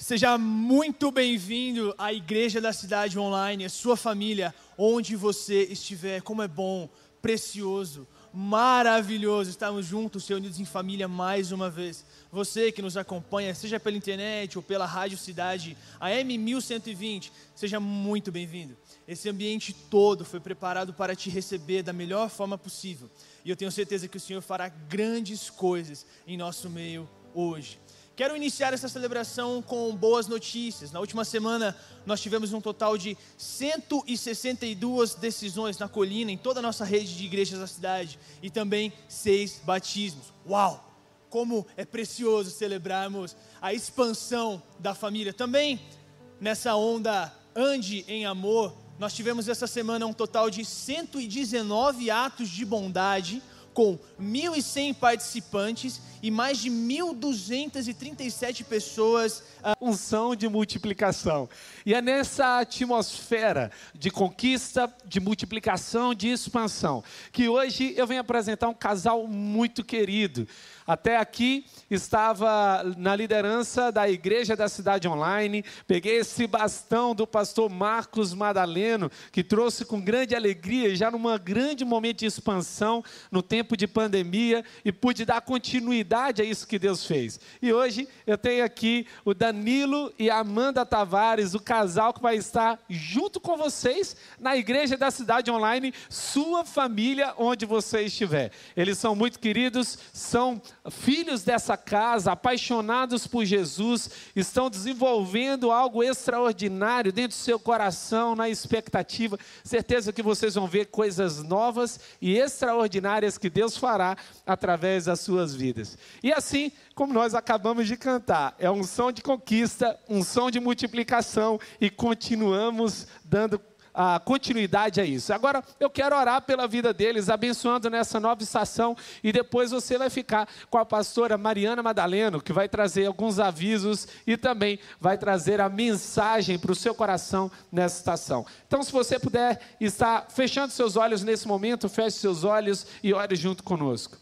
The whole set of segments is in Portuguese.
Seja muito bem-vindo à Igreja da Cidade Online, a sua família, onde você estiver. Como é bom, precioso, maravilhoso estarmos juntos, reunidos em família mais uma vez. Você que nos acompanha, seja pela internet ou pela Rádio Cidade, a M1120, seja muito bem-vindo. Esse ambiente todo foi preparado para te receber da melhor forma possível. E eu tenho certeza que o Senhor fará grandes coisas em nosso meio hoje. Quero iniciar essa celebração com boas notícias. Na última semana, nós tivemos um total de 162 decisões na colina, em toda a nossa rede de igrejas da cidade, e também seis batismos. Uau! Como é precioso celebrarmos a expansão da família. Também nessa onda Ande em Amor, nós tivemos essa semana um total de 119 atos de bondade com 1.100 participantes e mais de 1.237 pessoas. A unção de multiplicação. E é nessa atmosfera de conquista, de multiplicação, de expansão, que hoje eu venho apresentar um casal muito querido. Até aqui estava na liderança da igreja da cidade online. Peguei esse bastão do pastor Marcos Madaleno, que trouxe com grande alegria, já num grande momento de expansão, no tempo de pandemia, e pude dar continuidade a isso que Deus fez. E hoje eu tenho aqui o Danilo e a Amanda Tavares, o casal que vai estar junto com vocês na igreja da cidade online, sua família, onde você estiver. Eles são muito queridos, são filhos dessa casa, apaixonados por Jesus, estão desenvolvendo algo extraordinário dentro do seu coração, na expectativa. Certeza que vocês vão ver coisas novas e extraordinárias que Deus fará através das suas vidas. E assim, como nós acabamos de cantar, é um som de conquista, um som de multiplicação e continuamos dando a continuidade a isso. Agora, eu quero orar pela vida deles, abençoando nessa nova estação, e depois você vai ficar com a pastora Mariana Madaleno, que vai trazer alguns avisos e também vai trazer a mensagem para o seu coração nessa estação. Então, se você puder estar fechando seus olhos nesse momento, feche seus olhos e ore junto conosco.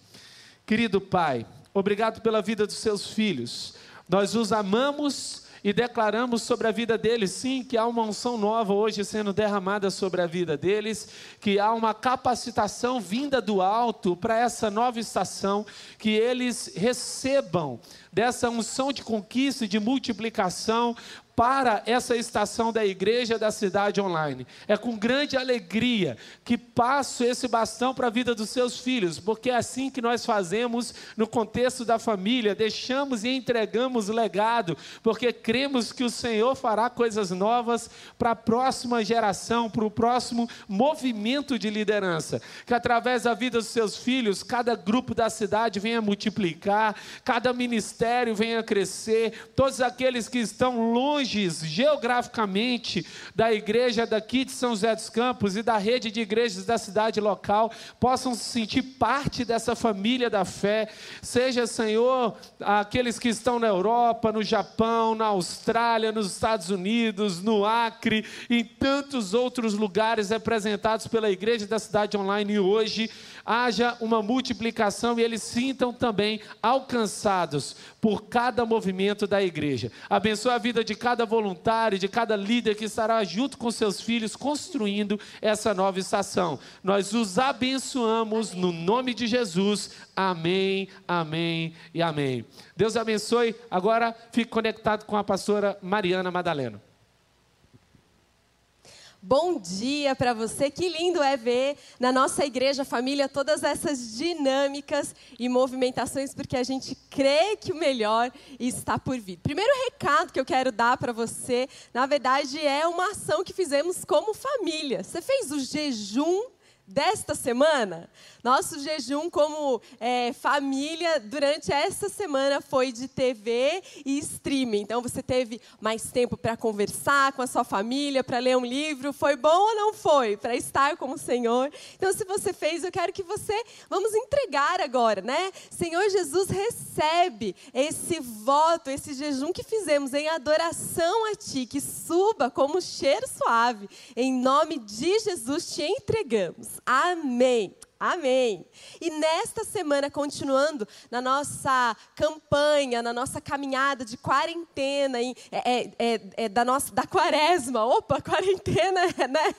Querido Pai, obrigado pela vida dos seus filhos. Nós os amamos e declaramos sobre a vida deles, sim, que há uma unção nova hoje sendo derramada sobre a vida deles, que há uma capacitação vinda do alto para essa nova estação, que eles recebam dessa unção de conquista e de multiplicação para essa estação da igreja da cidade online. É com grande alegria que passo esse bastão para a vida dos seus filhos, porque é assim que nós fazemos no contexto da família, deixamos e entregamos legado, porque cremos que o Senhor fará coisas novas para a próxima geração, para o próximo movimento de liderança. Que através da vida dos seus filhos, cada grupo da cidade venha multiplicar, cada ministério venha crescer, todos aqueles que estão longe geograficamente da igreja daqui de São José dos Campos e da rede de igrejas da cidade local possam se sentir parte dessa família da fé. Seja, Senhor, aqueles que estão na Europa, no Japão, na Austrália, nos Estados Unidos, no Acre, em tantos outros lugares representados pela igreja da cidade online hoje haja uma multiplicação e eles sintam também alcançados por cada movimento da igreja. Abençoa a vida de cada voluntário, de cada líder que estará junto com seus filhos construindo essa nova estação. Nós os abençoamos no nome de Jesus. Amém, amém e amém. Deus abençoe. Agora fique conectado com a pastora Mariana Madaleno. Bom dia para você. Que lindo é ver na nossa igreja família todas essas dinâmicas e movimentações, porque a gente crê que o melhor está por vir. Primeiro recado que eu quero dar para você, na verdade, é uma ação que fizemos como família. Você fez o jejum desta semana? Nosso jejum como é, família durante essa semana foi de TV e streaming. Então você teve mais tempo para conversar com a sua família, para ler um livro. Foi bom ou não foi? Para estar com o Senhor. Então se você fez, eu quero que você vamos entregar agora, né? Senhor Jesus recebe esse voto, esse jejum que fizemos em adoração a Ti, que suba como cheiro suave. Em nome de Jesus te entregamos. Amém. Amém. E nesta semana, continuando na nossa campanha, na nossa caminhada de quarentena, é, é, é, é, da, nossa, da quaresma. Opa, quarentena, né?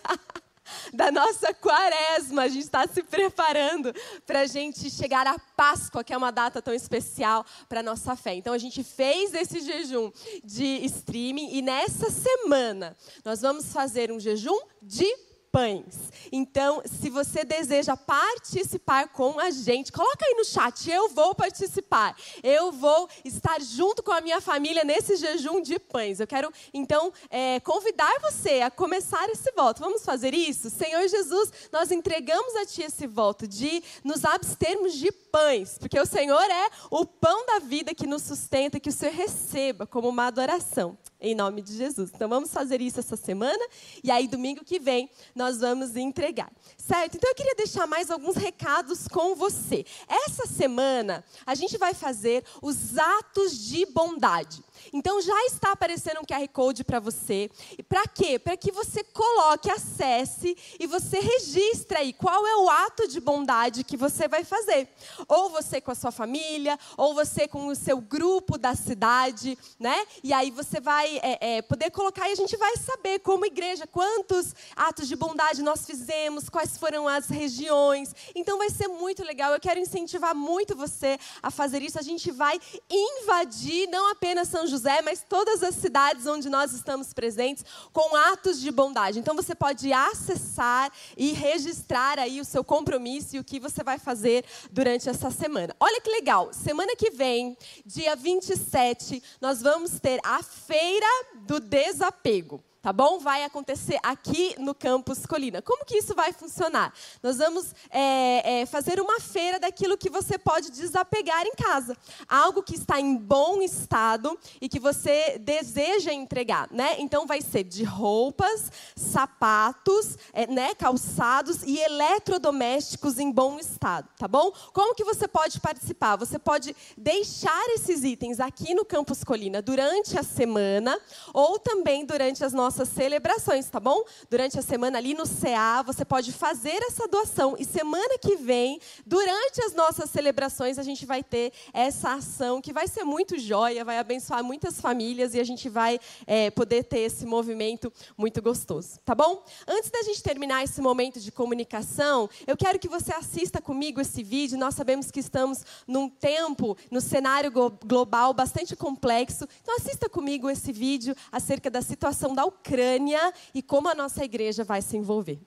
da nossa quaresma. A gente está se preparando para a gente chegar à Páscoa, que é uma data tão especial para a nossa fé. Então, a gente fez esse jejum de streaming e nessa semana nós vamos fazer um jejum de pães. Então, se você deseja participar com a gente, coloca aí no chat, eu vou participar. Eu vou estar junto com a minha família nesse jejum de pães. Eu quero, então, é, convidar você a começar esse voto. Vamos fazer isso? Senhor Jesus, nós entregamos a Ti esse voto de nos abstermos de pães, porque o Senhor é o pão da vida que nos sustenta, que o Senhor receba como uma adoração em nome de Jesus. Então vamos fazer isso essa semana e aí domingo que vem nós vamos entregar. Certo? Então eu queria deixar mais alguns recados com você. Essa semana a gente vai fazer os atos de bondade. Então já está aparecendo um QR Code para você. E para quê? Para que você coloque, acesse e você registre aí qual é o ato de bondade que você vai fazer. Ou você com a sua família, ou você com o seu grupo da cidade, né? E aí você vai é, é, poder colocar e a gente vai saber como igreja quantos atos de bondade nós fizemos, quais foram as regiões. Então vai ser muito legal. Eu quero incentivar muito você a fazer isso. A gente vai invadir não apenas São José, mas todas as cidades onde nós estamos presentes com atos de bondade. Então você pode acessar e registrar aí o seu compromisso e o que você vai fazer durante essa semana. Olha que legal, semana que vem, dia 27, nós vamos ter a feira do desapego tá bom? Vai acontecer aqui no campus Colina. Como que isso vai funcionar? Nós vamos é, é, fazer uma feira daquilo que você pode desapegar em casa, algo que está em bom estado e que você deseja entregar, né? Então vai ser de roupas, sapatos, é, né, calçados e eletrodomésticos em bom estado, tá bom? Como que você pode participar? Você pode deixar esses itens aqui no campus Colina durante a semana ou também durante as nossas nossas celebrações, tá bom? Durante a semana ali no CA, você pode fazer essa doação. E semana que vem, durante as nossas celebrações, a gente vai ter essa ação que vai ser muito joia, vai abençoar muitas famílias e a gente vai é, poder ter esse movimento muito gostoso, tá bom? Antes da gente terminar esse momento de comunicação, eu quero que você assista comigo esse vídeo. Nós sabemos que estamos num tempo, no cenário global bastante complexo. Então assista comigo esse vídeo acerca da situação da Ucrânia Ucrânia e como a nossa igreja vai se envolver.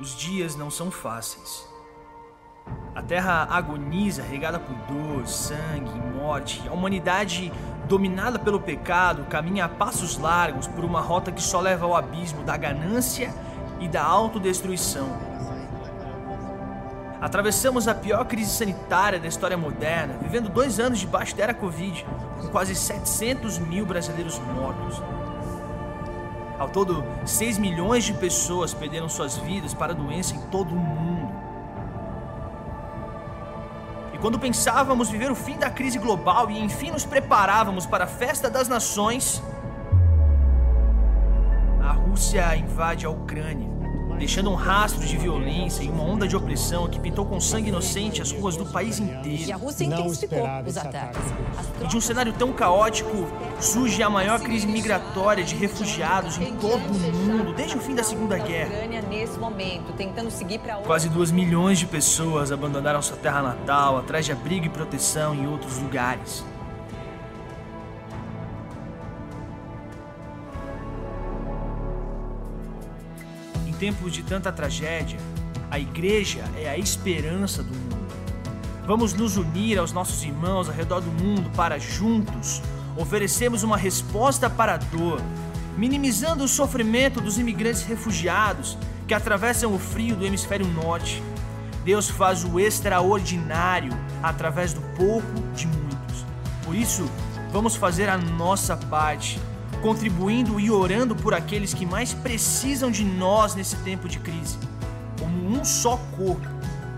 Os dias não são fáceis. A terra agoniza, regada por dor, sangue morte. A humanidade, dominada pelo pecado, caminha a passos largos por uma rota que só leva ao abismo da ganância e da autodestruição. Atravessamos a pior crise sanitária da história moderna, vivendo dois anos debaixo da era Covid, com quase 700 mil brasileiros mortos. Ao todo, 6 milhões de pessoas perderam suas vidas para a doença em todo o mundo. E quando pensávamos viver o fim da crise global e enfim nos preparávamos para a festa das nações, a Rússia invade a Ucrânia deixando um rastro de violência e uma onda de opressão que pintou com sangue inocente as ruas do país inteiro. E a Rússia intensificou os ataques. E de um cenário tão caótico, surge a maior crise migratória de refugiados em todo o mundo desde o fim da Segunda Guerra. Quase duas milhões de pessoas abandonaram sua terra natal atrás de abrigo e proteção em outros lugares. Tempos de tanta tragédia, a igreja é a esperança do mundo. Vamos nos unir aos nossos irmãos ao redor do mundo para juntos oferecermos uma resposta para a dor, minimizando o sofrimento dos imigrantes refugiados que atravessam o frio do hemisfério norte. Deus faz o extraordinário através do pouco de muitos. Por isso, vamos fazer a nossa parte contribuindo e orando por aqueles que mais precisam de nós nesse tempo de crise. Como um só corpo,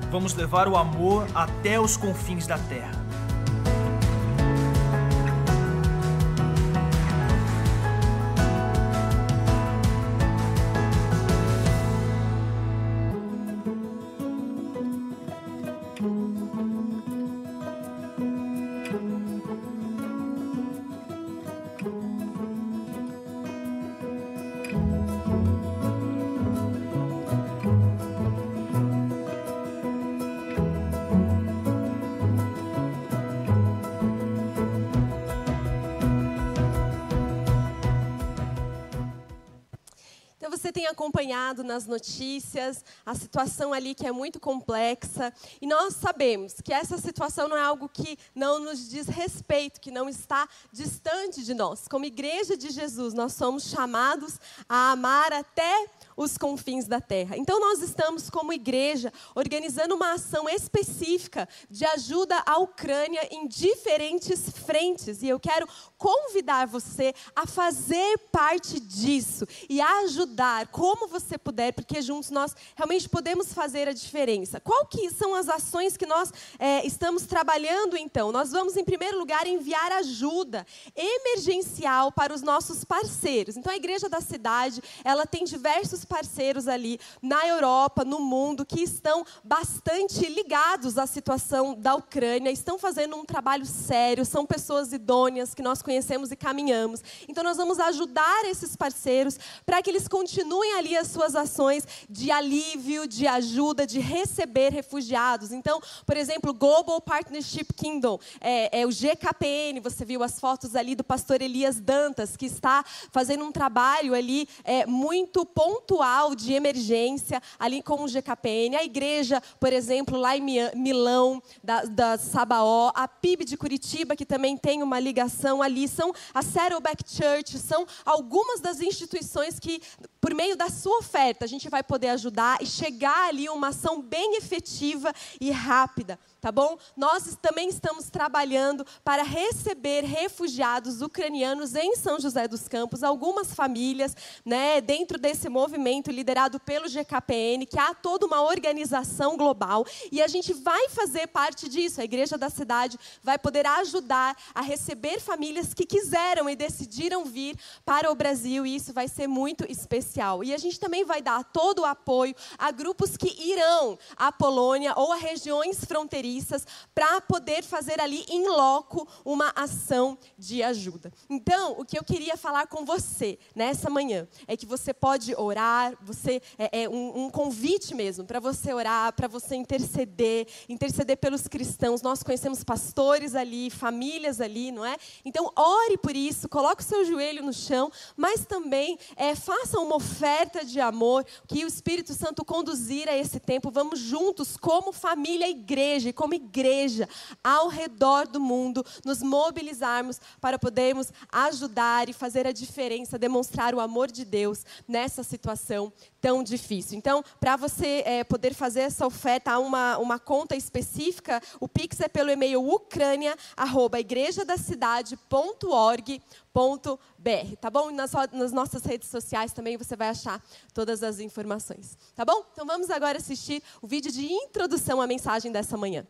vamos levar o amor até os confins da terra. Acompanhado nas notícias a situação ali que é muito complexa. E nós sabemos que essa situação não é algo que não nos diz respeito, que não está distante de nós. Como igreja de Jesus, nós somos chamados a amar até os confins da terra. Então, nós estamos, como igreja, organizando uma ação específica de ajuda à Ucrânia em diferentes frentes. E eu quero convidar você a fazer parte disso e a ajudar como você puder, porque juntos nós realmente podemos fazer a diferença. Qual que são as ações que nós é, estamos trabalhando então? Nós vamos, em primeiro lugar, enviar ajuda emergencial para os nossos parceiros. Então, a igreja da cidade, ela tem diversos parceiros ali na Europa, no mundo, que estão bastante ligados à situação da Ucrânia, estão fazendo um trabalho sério, são pessoas idôneas que nós conhecemos e caminhamos. Então, nós vamos ajudar esses parceiros para que eles continuem ali as suas ações de alívio, de ajuda, de receber refugiados. Então, por exemplo, Global Partnership Kingdom, é, é o GKPN, você viu as fotos ali do pastor Elias Dantas, que está fazendo um trabalho ali é, muito pontual de emergência ali com o GKPN, a igreja, por exemplo, lá em Milão, da, da Sabaó, a PIB de Curitiba, que também tem uma ligação ali, são a Saddleback Church, são algumas das instituições que, por meio da sua oferta, a gente vai poder ajudar e chegar ali uma ação bem efetiva e rápida tá bom? Nós também estamos trabalhando para receber refugiados ucranianos em São José dos Campos, algumas famílias, né, dentro desse movimento liderado pelo GKPN, que há toda uma organização global, e a gente vai fazer parte disso. A igreja da cidade vai poder ajudar a receber famílias que quiseram e decidiram vir para o Brasil, e isso vai ser muito especial. E a gente também vai dar todo o apoio a grupos que irão à Polônia ou a regiões fronteiriças para poder fazer ali em loco uma ação de ajuda. Então, o que eu queria falar com você nessa manhã é que você pode orar, você é, é um, um convite mesmo para você orar, para você interceder, interceder pelos cristãos. Nós conhecemos pastores ali, famílias ali, não é? Então, ore por isso, coloque o seu joelho no chão, mas também é, faça uma oferta de amor, que o Espírito Santo conduzir a esse tempo. Vamos juntos, como família, igreja, como igreja, ao redor do mundo, nos mobilizarmos para podermos ajudar e fazer a diferença, demonstrar o amor de Deus nessa situação tão difícil. Então, para você é, poder fazer essa oferta, há uma, uma conta específica. O Pix é pelo e-mail ucrânia@igrejadacidade.org.br, tá bom? Nas, nas nossas redes sociais também você vai achar todas as informações, tá bom? Então vamos agora assistir o vídeo de introdução à mensagem dessa manhã.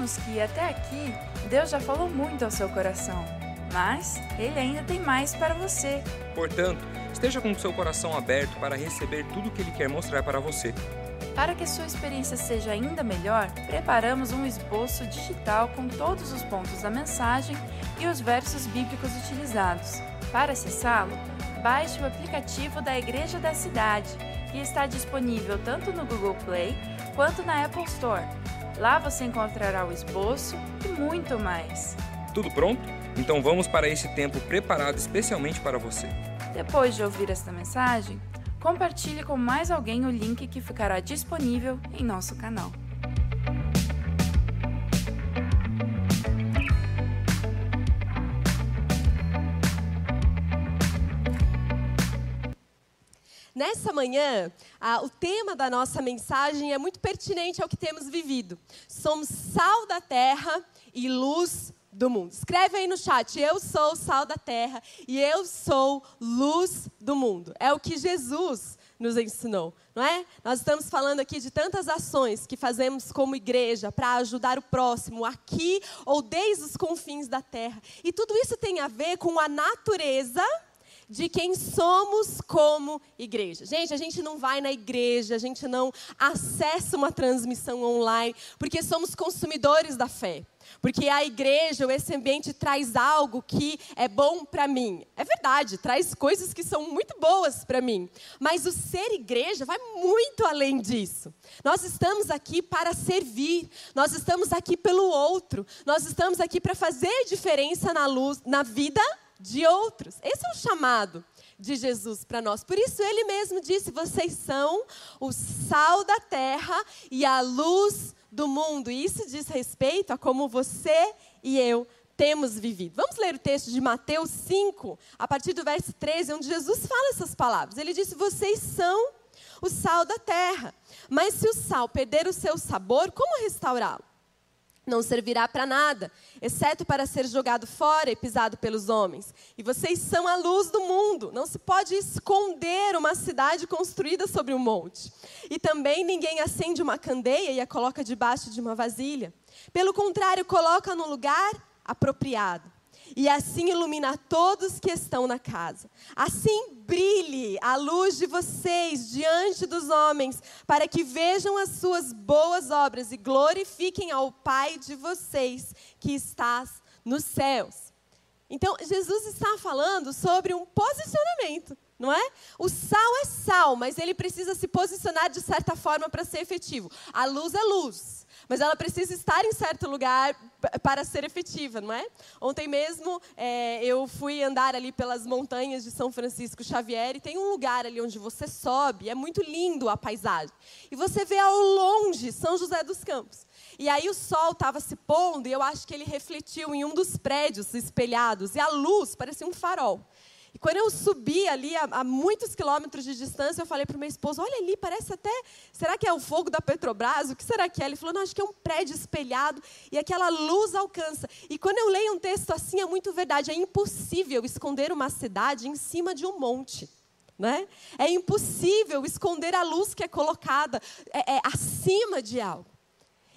Cremos que até aqui Deus já falou muito ao seu coração, mas Ele ainda tem mais para você. Portanto, esteja com o seu coração aberto para receber tudo o que Ele quer mostrar para você. Para que sua experiência seja ainda melhor, preparamos um esboço digital com todos os pontos da mensagem e os versos bíblicos utilizados. Para acessá-lo, baixe o aplicativo da Igreja da Cidade, que está disponível tanto no Google Play quanto na Apple Store. Lá você encontrará o esboço e muito mais. Tudo pronto? Então vamos para esse tempo preparado especialmente para você. Depois de ouvir esta mensagem, compartilhe com mais alguém o link que ficará disponível em nosso canal. Nessa manhã, o tema da nossa mensagem é muito pertinente ao que temos vivido. Somos sal da terra e luz do mundo. Escreve aí no chat: Eu sou sal da terra e eu sou luz do mundo. É o que Jesus nos ensinou, não é? Nós estamos falando aqui de tantas ações que fazemos como igreja para ajudar o próximo aqui ou desde os confins da terra. E tudo isso tem a ver com a natureza de quem somos como igreja. Gente, a gente não vai na igreja, a gente não acessa uma transmissão online, porque somos consumidores da fé. Porque a igreja, ou esse ambiente traz algo que é bom para mim. É verdade, traz coisas que são muito boas para mim. Mas o ser igreja vai muito além disso. Nós estamos aqui para servir, nós estamos aqui pelo outro, nós estamos aqui para fazer diferença na luz, na vida de outros. Esse é o chamado de Jesus para nós. Por isso ele mesmo disse: "Vocês são o sal da terra e a luz do mundo. E isso diz respeito a como você e eu temos vivido. Vamos ler o texto de Mateus 5, a partir do verso 13, onde Jesus fala essas palavras. Ele disse: Vocês são o sal da terra. Mas se o sal perder o seu sabor, como restaurá-lo? Não servirá para nada, exceto para ser jogado fora e pisado pelos homens. E vocês são a luz do mundo. Não se pode esconder uma cidade construída sobre um monte. E também ninguém acende uma candeia e a coloca debaixo de uma vasilha. Pelo contrário, coloca no lugar apropriado e assim ilumina todos que estão na casa. Assim brilhe a luz de vocês diante dos homens, para que vejam as suas boas obras e glorifiquem ao Pai de vocês que estás nos céus. Então, Jesus está falando sobre um posicionamento, não é? O sal é sal, mas ele precisa se posicionar de certa forma para ser efetivo. A luz é luz mas ela precisa estar em certo lugar para ser efetiva, não é? Ontem mesmo é, eu fui andar ali pelas montanhas de São Francisco Xavier e tem um lugar ali onde você sobe, é muito lindo a paisagem. E você vê ao longe São José dos Campos. E aí o sol estava se pondo e eu acho que ele refletiu em um dos prédios espelhados e a luz parecia um farol. E quando eu subi ali a, a muitos quilômetros de distância, eu falei para o meu esposo: olha ali, parece até. Será que é o fogo da Petrobras? O que será que é? Ele falou: não, acho que é um prédio espelhado e aquela luz alcança. E quando eu leio um texto assim, é muito verdade. É impossível esconder uma cidade em cima de um monte. Né? É impossível esconder a luz que é colocada é, é, acima de algo.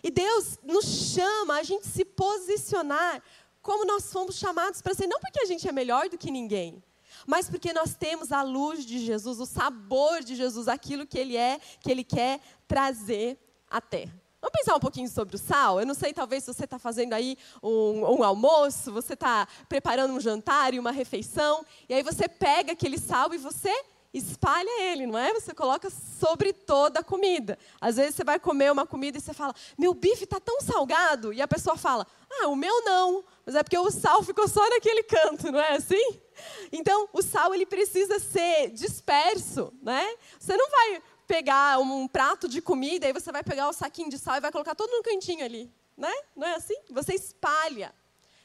E Deus nos chama a gente se posicionar como nós fomos chamados para ser, não porque a gente é melhor do que ninguém, mas porque nós temos a luz de Jesus, o sabor de Jesus, aquilo que Ele é, que Ele quer trazer à terra. Vamos pensar um pouquinho sobre o sal? Eu não sei, talvez, se você está fazendo aí um, um almoço, você está preparando um jantar e uma refeição, e aí você pega aquele sal e você espalha ele, não é? Você coloca sobre toda a comida. Às vezes você vai comer uma comida e você fala, meu bife está tão salgado, e a pessoa fala, ah, o meu não, mas é porque o sal ficou só naquele canto, não é assim? Então, o sal ele precisa ser disperso, né? Você não vai pegar um prato de comida e você vai pegar o saquinho de sal e vai colocar todo no cantinho ali, né? Não é assim? Você espalha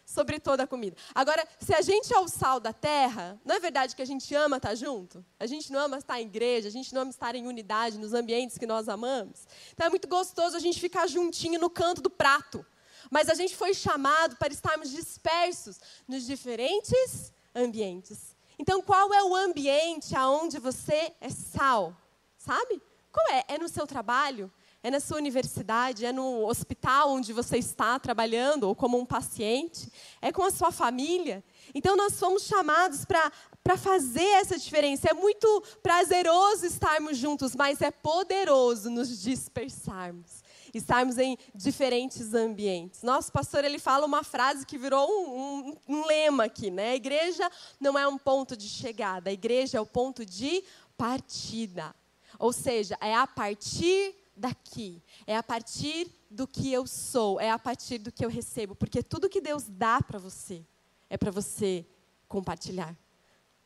sobre toda a comida. Agora, se a gente é o sal da terra, não é verdade que a gente ama estar junto? A gente não ama estar em igreja, a gente não ama estar em unidade nos ambientes que nós amamos. Então é muito gostoso a gente ficar juntinho no canto do prato. Mas a gente foi chamado para estarmos dispersos nos diferentes ambientes. Então, qual é o ambiente aonde você é sal? Sabe? Qual é? É no seu trabalho? É na sua universidade? É no hospital onde você está trabalhando ou como um paciente? É com a sua família? Então, nós fomos chamados para fazer essa diferença. É muito prazeroso estarmos juntos, mas é poderoso nos dispersarmos estarmos em diferentes ambientes. Nosso pastor ele fala uma frase que virou um, um, um lema aqui, né? A igreja não é um ponto de chegada, a igreja é o ponto de partida. Ou seja, é a partir daqui, é a partir do que eu sou, é a partir do que eu recebo, porque tudo que Deus dá para você é para você compartilhar.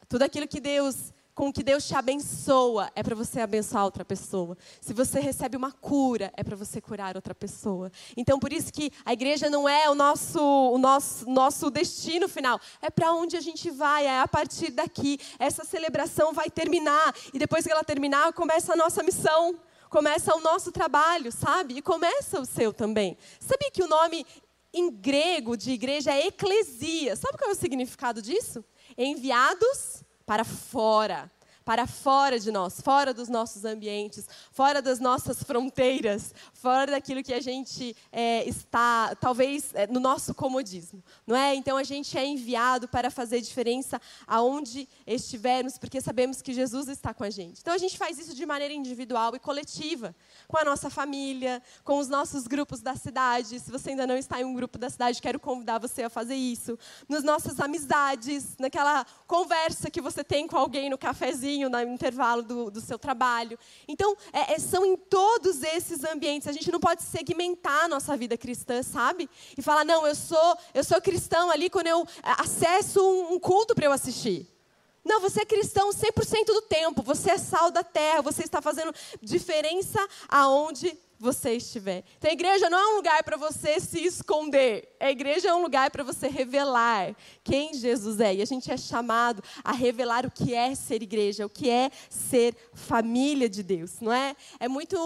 Tudo aquilo que Deus com que Deus te abençoa, é para você abençoar outra pessoa. Se você recebe uma cura, é para você curar outra pessoa. Então, por isso que a igreja não é o nosso, o nosso, nosso destino final, é para onde a gente vai, é a partir daqui. Essa celebração vai terminar, e depois que ela terminar, começa a nossa missão, começa o nosso trabalho, sabe? E começa o seu também. Sabia que o nome em grego de igreja é eclesia? Sabe qual é o significado disso? Enviados para fora, para fora de nós, fora dos nossos ambientes, fora das nossas fronteiras, fora daquilo que a gente é, está, talvez, é, no nosso comodismo, não é? Então a gente é enviado para fazer diferença aonde estivermos, porque sabemos que Jesus está com a gente. Então a gente faz isso de maneira individual e coletiva, com a nossa família, com os nossos grupos da cidade. Se você ainda não está em um grupo da cidade, quero convidar você a fazer isso. Nas nossas amizades, naquela conversa que você tem com alguém no cafezinho, no intervalo do, do seu trabalho. Então, é, é, são em todos esses ambientes. A gente não pode segmentar a nossa vida cristã, sabe? E falar, não, eu sou, eu sou cristão ali quando eu é, acesso um, um culto para eu assistir. Não, você é cristão 100% do tempo. Você é sal da terra. Você está fazendo diferença aonde você estiver. Então, a igreja não é um lugar para você se esconder. A igreja é um lugar para você revelar quem Jesus é. E a gente é chamado a revelar o que é ser igreja, o que é ser família de Deus, não é? É muito,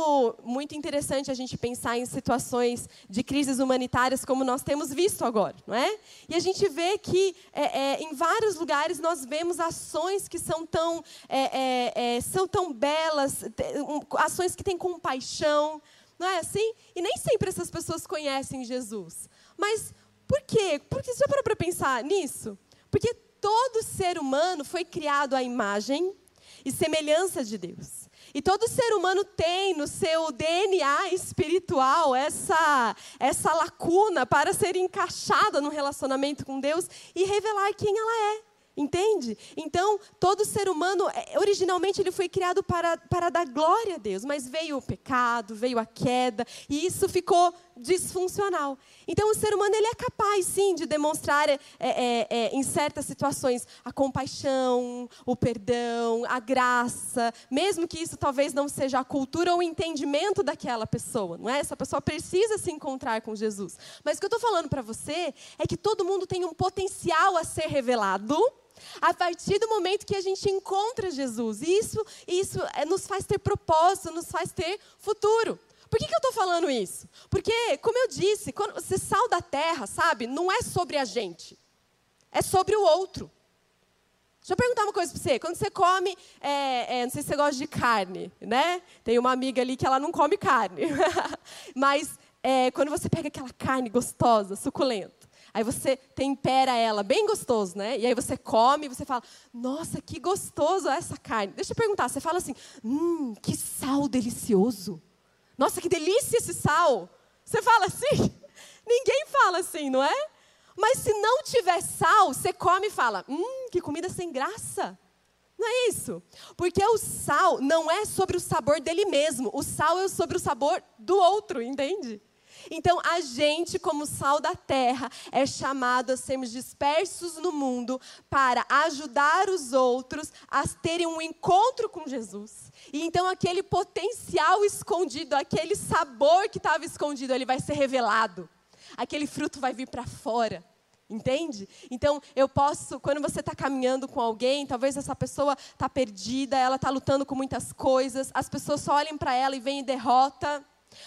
muito interessante a gente pensar em situações de crises humanitárias como nós temos visto agora, não é? E a gente vê que é, é, em vários lugares nós vemos ações que são tão, é, é, é são tão belas, ações que têm compaixão, não é assim? E nem sempre essas pessoas conhecem Jesus. Mas por quê? Porque parou para pensar nisso? Porque todo ser humano foi criado à imagem e semelhança de Deus. E todo ser humano tem no seu DNA espiritual essa, essa lacuna para ser encaixada no relacionamento com Deus e revelar quem ela é. Entende? Então, todo ser humano, é, originalmente, ele foi criado para, para dar glória a Deus, mas veio o pecado, veio a queda, e isso ficou disfuncional. Então, o ser humano ele é capaz, sim, de demonstrar é, é, é, em certas situações a compaixão, o perdão, a graça, mesmo que isso talvez não seja a cultura ou o entendimento daquela pessoa, não é? Essa pessoa precisa se encontrar com Jesus. Mas o que eu estou falando para você é que todo mundo tem um potencial a ser revelado a partir do momento que a gente encontra Jesus. Isso, isso é, nos faz ter propósito, nos faz ter futuro. Por que, que eu estou falando isso? Porque, como eu disse, quando você sal da terra, sabe, não é sobre a gente, é sobre o outro. Deixa eu perguntar uma coisa para você. Quando você come, é, é, não sei se você gosta de carne, né? Tem uma amiga ali que ela não come carne. Mas é, quando você pega aquela carne gostosa, suculenta, Aí você tempera ela, bem gostoso, né? E aí você come você fala, nossa, que gostoso essa carne. Deixa eu perguntar, você fala assim, hum, que sal delicioso. Nossa, que delícia esse sal. Você fala assim? Ninguém fala assim, não é? Mas se não tiver sal, você come e fala, hum, que comida sem graça. Não é isso? Porque o sal não é sobre o sabor dele mesmo, o sal é sobre o sabor do outro, entende? Então, a gente, como sal da terra, é chamado a sermos dispersos no mundo para ajudar os outros a terem um encontro com Jesus. E então, aquele potencial escondido, aquele sabor que estava escondido, ele vai ser revelado. Aquele fruto vai vir para fora. Entende? Então, eu posso, quando você está caminhando com alguém, talvez essa pessoa está perdida, ela está lutando com muitas coisas, as pessoas só olham para ela e veem derrota.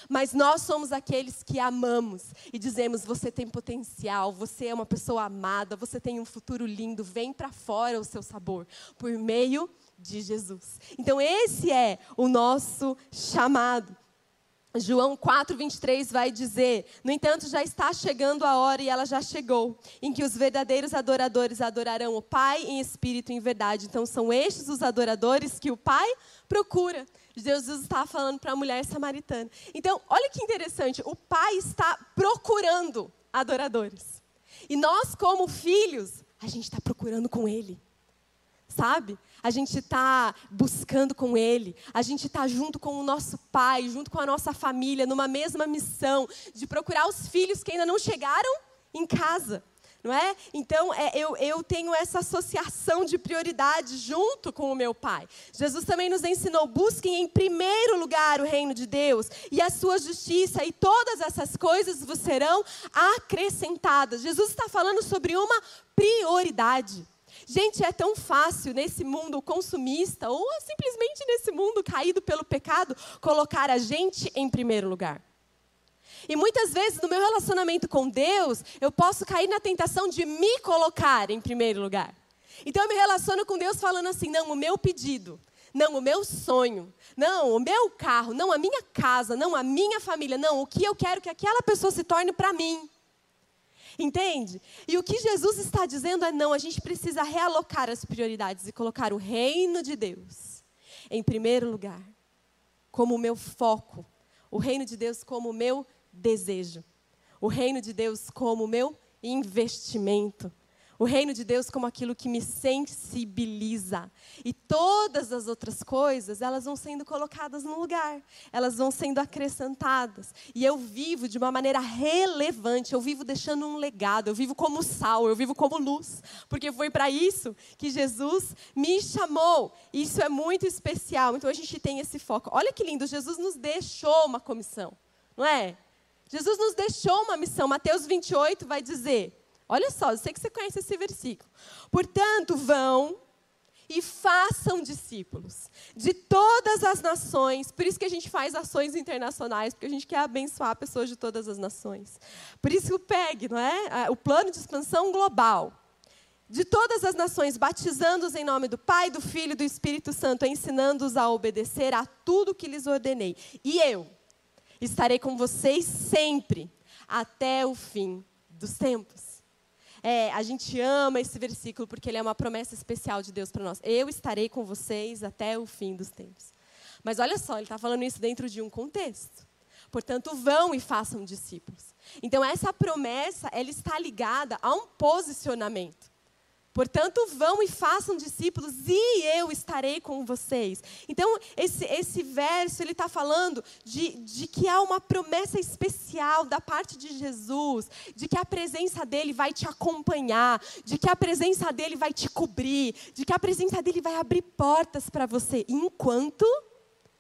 Mas nós somos aqueles que amamos e dizemos: você tem potencial, você é uma pessoa amada, você tem um futuro lindo, vem para fora o seu sabor, por meio de Jesus. Então, esse é o nosso chamado. João 4, 23 vai dizer: No entanto, já está chegando a hora, e ela já chegou, em que os verdadeiros adoradores adorarão o Pai em espírito e em verdade. Então, são estes os adoradores que o Pai procura. Jesus estava falando para a mulher samaritana. Então, olha que interessante, o pai está procurando adoradores. E nós, como filhos, a gente está procurando com ele. Sabe? A gente está buscando com Ele, a gente está junto com o nosso Pai, junto com a nossa família, numa mesma missão de procurar os filhos que ainda não chegaram em casa não é? Então, é, eu, eu tenho essa associação de prioridade junto com o meu Pai. Jesus também nos ensinou: busquem em primeiro lugar o reino de Deus e a sua justiça, e todas essas coisas vos serão acrescentadas. Jesus está falando sobre uma prioridade. Gente, é tão fácil nesse mundo consumista, ou simplesmente nesse mundo caído pelo pecado, colocar a gente em primeiro lugar. E muitas vezes no meu relacionamento com Deus, eu posso cair na tentação de me colocar em primeiro lugar. Então eu me relaciono com Deus falando assim: não, o meu pedido, não, o meu sonho, não, o meu carro, não, a minha casa, não, a minha família, não, o que eu quero que aquela pessoa se torne para mim. Entende? E o que Jesus está dizendo é: não, a gente precisa realocar as prioridades e colocar o reino de Deus em primeiro lugar, como o meu foco, o reino de Deus como o meu desejo, o reino de Deus como meu investimento. O reino de Deus como aquilo que me sensibiliza. E todas as outras coisas, elas vão sendo colocadas no lugar. Elas vão sendo acrescentadas. E eu vivo de uma maneira relevante. Eu vivo deixando um legado. Eu vivo como sal. Eu vivo como luz. Porque foi para isso que Jesus me chamou. Isso é muito especial. Então a gente tem esse foco. Olha que lindo. Jesus nos deixou uma comissão. Não é? Jesus nos deixou uma missão. Mateus 28 vai dizer Olha só, eu sei que você conhece esse versículo. Portanto, vão e façam discípulos de todas as nações. Por isso que a gente faz ações internacionais, porque a gente quer abençoar pessoas de todas as nações. Por isso o PEG, não é? O plano de expansão global. De todas as nações, batizando-os em nome do Pai, do Filho e do Espírito Santo, ensinando-os a obedecer a tudo que lhes ordenei. E eu estarei com vocês sempre, até o fim dos tempos. É, a gente ama esse versículo porque ele é uma promessa especial de Deus para nós. Eu estarei com vocês até o fim dos tempos. Mas olha só, ele está falando isso dentro de um contexto. Portanto, vão e façam discípulos. Então, essa promessa, ela está ligada a um posicionamento. Portanto, vão e façam discípulos e eu estarei com vocês. Então, esse, esse verso, ele está falando de, de que há uma promessa especial da parte de Jesus, de que a presença dele vai te acompanhar, de que a presença dele vai te cobrir, de que a presença dele vai abrir portas para você, enquanto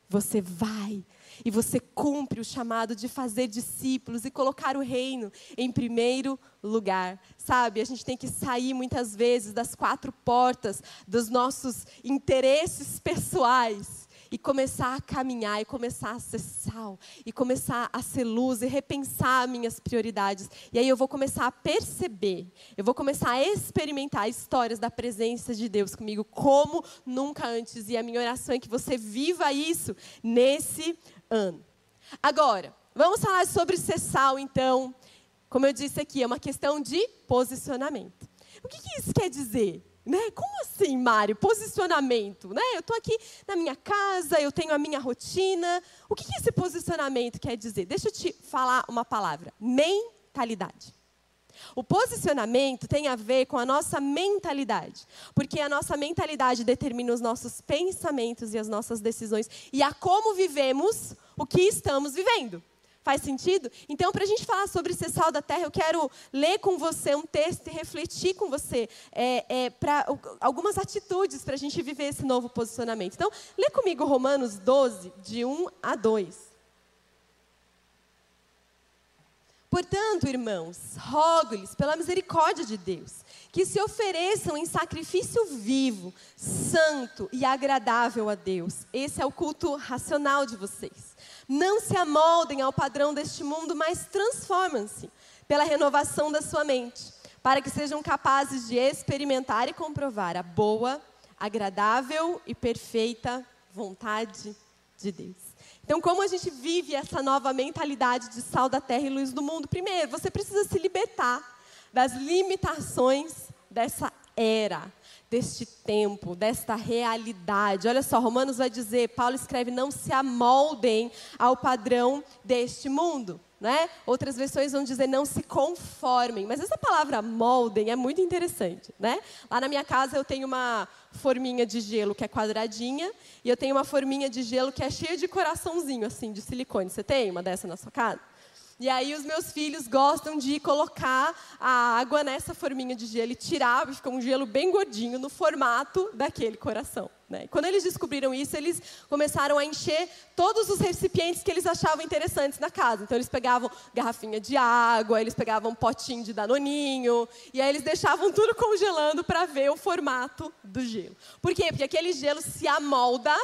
você vai e você cumpre o chamado de fazer discípulos e colocar o reino em primeiro lugar. Sabe, a gente tem que sair muitas vezes das quatro portas dos nossos interesses pessoais e começar a caminhar, e começar a ser sal, e começar a ser luz, e repensar minhas prioridades. E aí eu vou começar a perceber, eu vou começar a experimentar histórias da presença de Deus comigo como nunca antes. E a minha oração é que você viva isso nesse ano. Agora, vamos falar sobre ser sal, então. Como eu disse aqui, é uma questão de posicionamento. O que, que isso quer dizer? Né? Como assim, Mário? Posicionamento. Né? Eu estou aqui na minha casa, eu tenho a minha rotina. O que, que esse posicionamento quer dizer? Deixa eu te falar uma palavra: mentalidade. O posicionamento tem a ver com a nossa mentalidade, porque a nossa mentalidade determina os nossos pensamentos e as nossas decisões e a como vivemos o que estamos vivendo. Faz sentido? Então, para a gente falar sobre ser sal da terra, eu quero ler com você um texto e refletir com você é, é, para algumas atitudes para a gente viver esse novo posicionamento. Então, lê comigo Romanos 12, de 1 a 2. Portanto, irmãos, rogo-lhes pela misericórdia de Deus, que se ofereçam em sacrifício vivo, santo e agradável a Deus. Esse é o culto racional de vocês. Não se amoldem ao padrão deste mundo, mas transformem-se pela renovação da sua mente, para que sejam capazes de experimentar e comprovar a boa, agradável e perfeita vontade de Deus. Então, como a gente vive essa nova mentalidade de sal da terra e luz do mundo? Primeiro, você precisa se libertar das limitações dessa era deste tempo, desta realidade. Olha só, Romanos vai dizer, Paulo escreve: não se amoldem ao padrão deste mundo. Né? Outras versões vão dizer não se conformem, mas essa palavra moldem é muito interessante, né? Lá na minha casa eu tenho uma forminha de gelo que é quadradinha e eu tenho uma forminha de gelo que é cheia de coraçãozinho assim de silicone. Você tem uma dessa na sua casa? E aí os meus filhos gostam de colocar a água nessa forminha de gelo e tirar, fica um gelo bem gordinho no formato daquele coração. Né? Quando eles descobriram isso, eles começaram a encher todos os recipientes que eles achavam interessantes na casa. Então eles pegavam garrafinha de água, eles pegavam potinho de danoninho, e aí eles deixavam tudo congelando para ver o formato do gelo. Por quê? Porque aquele gelo se amolda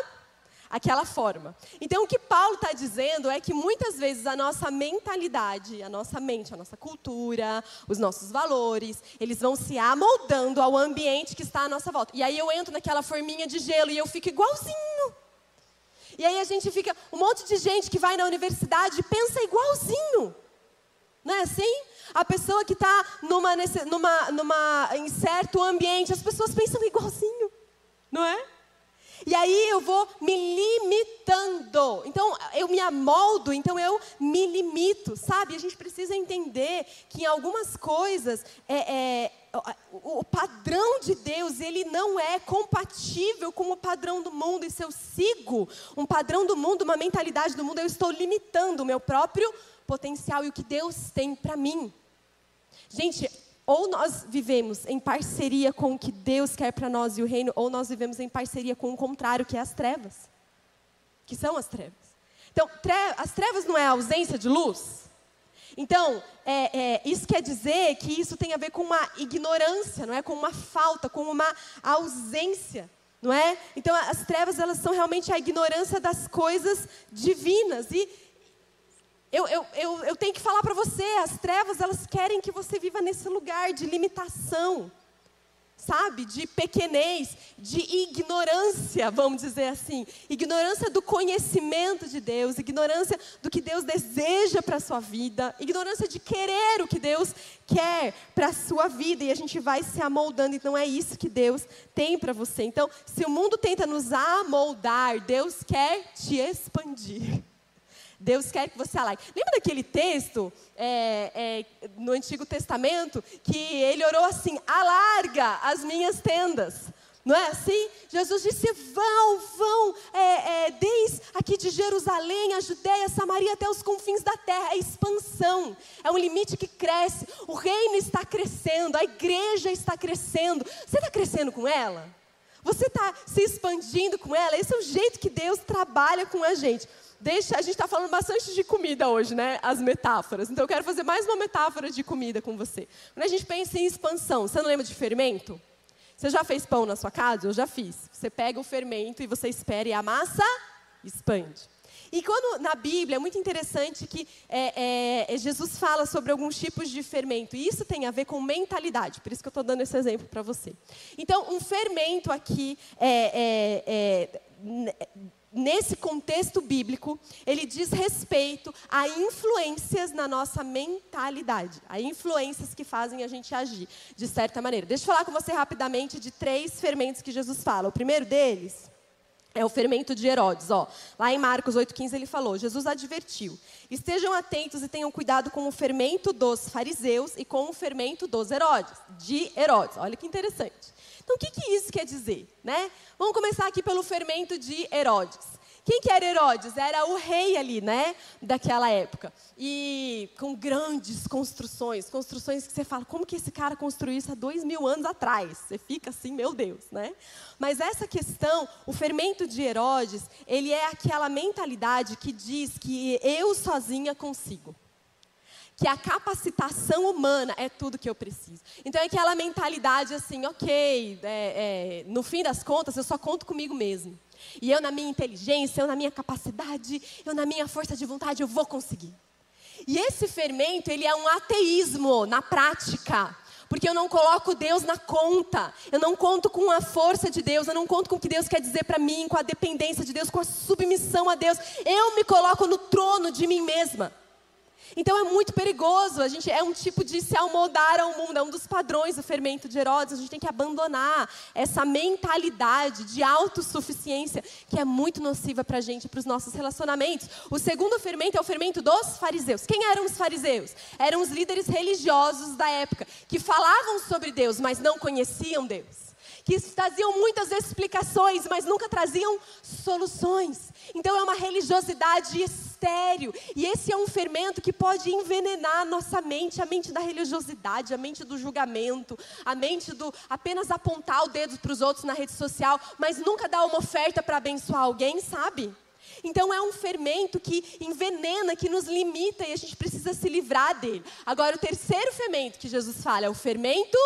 aquela forma. Então, o que Paulo está dizendo é que muitas vezes a nossa mentalidade, a nossa mente, a nossa cultura, os nossos valores, eles vão se amoldando ao ambiente que está à nossa volta. E aí eu entro naquela forminha de gelo e eu fico igualzinho. E aí a gente fica, um monte de gente que vai na universidade pensa igualzinho. Não é assim? A pessoa que está numa, numa, numa, em certo ambiente, as pessoas pensam igualzinho. Não é? E aí eu vou me limitando. Então eu me amoldo, então eu me limito, sabe? A gente precisa entender que em algumas coisas é, é, o, padrão de Deus ele não é compatível com o padrão do mundo. E se eu sigo um padrão do mundo, uma mentalidade do mundo, eu estou limitando o meu próprio potencial e o que Deus tem para mim. Gente, ou nós vivemos em parceria com o que Deus quer para nós e o reino, ou nós vivemos em parceria com o contrário, que é as trevas. Que são as trevas. Então, tre as trevas não é a ausência de luz? Então, é, é, isso quer dizer que isso tem a ver com uma ignorância, não é? Com uma falta, com uma ausência, não é? Então, as trevas, elas são realmente a ignorância das coisas divinas. E eu, eu, eu, eu tenho que falar para você, as trevas, elas querem que você viva nesse lugar de limitação, sabe? De pequenez, de ignorância, vamos dizer assim. Ignorância do conhecimento de Deus, ignorância do que Deus deseja para a sua vida, ignorância de querer o que Deus quer para a sua vida. E a gente vai se amoldando, então é isso que Deus tem para você. Então, se o mundo tenta nos amoldar, Deus quer te expandir. Deus quer que você alargue. Lembra daquele texto é, é, no Antigo Testamento que ele orou assim: alarga as minhas tendas. Não é assim? Jesus disse: vão, vão, é, é, desde aqui de Jerusalém, a Judéia, Samaria até os confins da terra. É expansão, é um limite que cresce. O reino está crescendo, a igreja está crescendo. Você está crescendo com ela? Você está se expandindo com ela? Esse é o jeito que Deus trabalha com a gente. Deixa, a gente está falando bastante de comida hoje, né? As metáforas. Então eu quero fazer mais uma metáfora de comida com você. Quando a gente pensa em expansão, você não lembra de fermento? Você já fez pão na sua casa? Eu já fiz. Você pega o fermento e você espera e a massa expande. E quando na Bíblia é muito interessante que é, é, é Jesus fala sobre alguns tipos de fermento. E isso tem a ver com mentalidade. Por isso que eu estou dando esse exemplo para você. Então, um fermento aqui é, é, é nesse contexto bíblico, ele diz respeito a influências na nossa mentalidade, a influências que fazem a gente agir de certa maneira. Deixa eu falar com você rapidamente de três fermentos que Jesus fala. O primeiro deles é o fermento de Herodes. Ó, lá em Marcos 8,15 ele falou: Jesus advertiu: estejam atentos e tenham cuidado com o fermento dos fariseus e com o fermento dos Herodes, de Herodes. Olha que interessante. Então, o que, que isso quer dizer? Né? Vamos começar aqui pelo fermento de Herodes. Quem que era Herodes? Era o rei ali, né? Daquela época. E com grandes construções, construções que você fala, como que esse cara construiu isso há dois mil anos atrás? Você fica assim, meu Deus, né? Mas essa questão, o fermento de Herodes, ele é aquela mentalidade que diz que eu sozinha consigo que a capacitação humana é tudo que eu preciso. Então é aquela mentalidade assim, ok, é, é, no fim das contas eu só conto comigo mesmo. E eu na minha inteligência, eu na minha capacidade, eu na minha força de vontade, eu vou conseguir. E esse fermento, ele é um ateísmo na prática. Porque eu não coloco Deus na conta. Eu não conto com a força de Deus, eu não conto com o que Deus quer dizer para mim, com a dependência de Deus, com a submissão a Deus. Eu me coloco no trono de mim mesma. Então é muito perigoso, a gente é um tipo de se amoldar ao mundo, é um dos padrões do fermento de Herodes, a gente tem que abandonar essa mentalidade de autossuficiência que é muito nociva para a gente, para os nossos relacionamentos. O segundo fermento é o fermento dos fariseus. Quem eram os fariseus? Eram os líderes religiosos da época, que falavam sobre Deus, mas não conheciam Deus que traziam muitas explicações, mas nunca traziam soluções. Então é uma religiosidade estéril. E esse é um fermento que pode envenenar a nossa mente, a mente da religiosidade, a mente do julgamento, a mente do apenas apontar o dedo para os outros na rede social, mas nunca dar uma oferta para abençoar alguém, sabe? Então é um fermento que envenena, que nos limita e a gente precisa se livrar dele. Agora, o terceiro fermento que Jesus fala é o fermento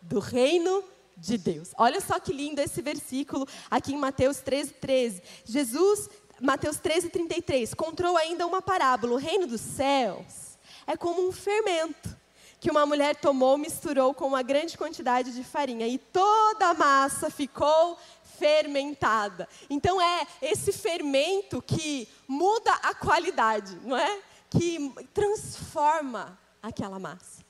do reino de Deus. Olha só que lindo esse versículo aqui em Mateus 13, 13. Jesus, Mateus 13, 33, contou ainda uma parábola. O reino dos céus é como um fermento que uma mulher tomou, misturou com uma grande quantidade de farinha e toda a massa ficou fermentada. Então é esse fermento que muda a qualidade, não é? Que transforma aquela massa.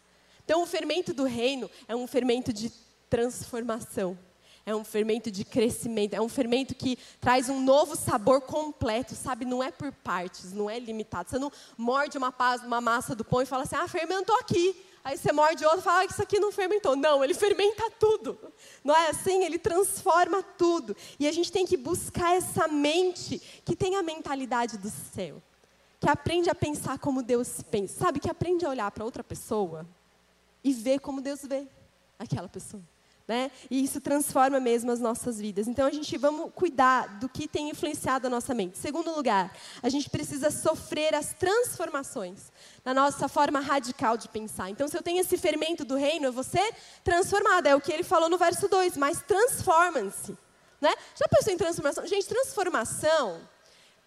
Então o fermento do reino é um fermento de transformação. É um fermento de crescimento, é um fermento que traz um novo sabor completo, sabe? Não é por partes, não é limitado. Você não morde uma, massa do pão e fala assim, ah, fermentou aqui. Aí você morde outro e fala, ah, isso aqui não fermentou. Não, ele fermenta tudo. Não é assim? Ele transforma tudo. E a gente tem que buscar essa mente que tem a mentalidade do céu. Que aprende a pensar como Deus pensa. Sabe? Que aprende a olhar para outra pessoa e ver como Deus vê aquela pessoa. Né? E isso transforma mesmo as nossas vidas. Então a gente vamos cuidar do que tem influenciado a nossa mente. Segundo lugar, a gente precisa sofrer as transformações na nossa forma radical de pensar. Então, se eu tenho esse fermento do reino, eu vou ser transformada. É o que ele falou no verso 2, mas transformam-se. Né? Já pensou em transformação? Gente, transformação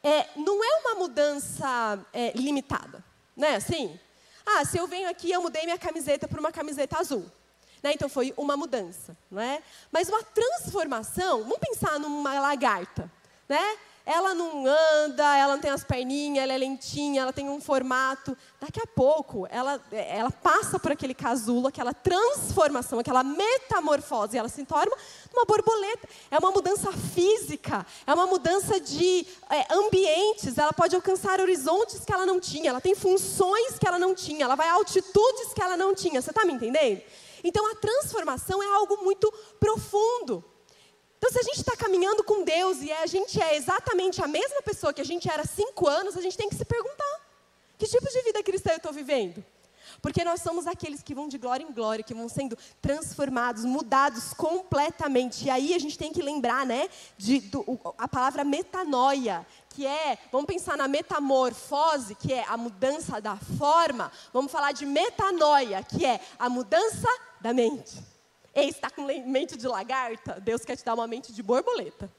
é, não é uma mudança é, limitada. Né? Assim, ah, se eu venho aqui, eu mudei minha camiseta por uma camiseta azul. Né? Então foi uma mudança, não é? Mas uma transformação, vamos pensar numa lagarta, né? Ela não anda, ela não tem as perninhas, ela é lentinha, ela tem um formato. Daqui a pouco, ela, ela passa por aquele casulo, aquela transformação, aquela metamorfose, ela se torna uma borboleta. É uma mudança física, é uma mudança de é, ambientes. Ela pode alcançar horizontes que ela não tinha, ela tem funções que ela não tinha, ela vai a altitudes que ela não tinha. Você está me entendendo? Então a transformação é algo muito profundo. Então, se a gente está caminhando com Deus e a gente é exatamente a mesma pessoa que a gente era há cinco anos, a gente tem que se perguntar: que tipo de vida cristã eu estou vivendo? Porque nós somos aqueles que vão de glória em glória, que vão sendo transformados, mudados completamente. E aí a gente tem que lembrar, né, de, do, a palavra metanoia, que é, vamos pensar na metamorfose, que é a mudança da forma. Vamos falar de metanoia, que é a mudança da mente. Ei, está com mente de lagarta? Deus quer te dar uma mente de borboleta.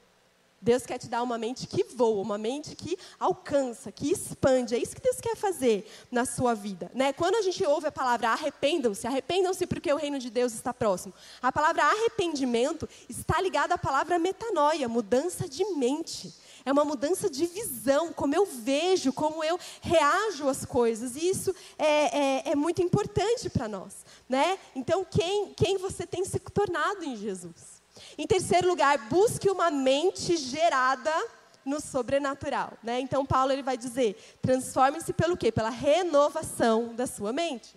Deus quer te dar uma mente que voa, uma mente que alcança, que expande. É isso que Deus quer fazer na sua vida. Né? Quando a gente ouve a palavra arrependam-se, arrependam-se porque o reino de Deus está próximo. A palavra arrependimento está ligada à palavra metanoia, mudança de mente. É uma mudança de visão, como eu vejo, como eu reajo às coisas. E isso é, é, é muito importante para nós. Né? Então, quem, quem você tem se tornado em Jesus? Em terceiro lugar, busque uma mente gerada no sobrenatural. Né? Então, Paulo ele vai dizer: transforme-se pelo quê? Pela renovação da sua mente.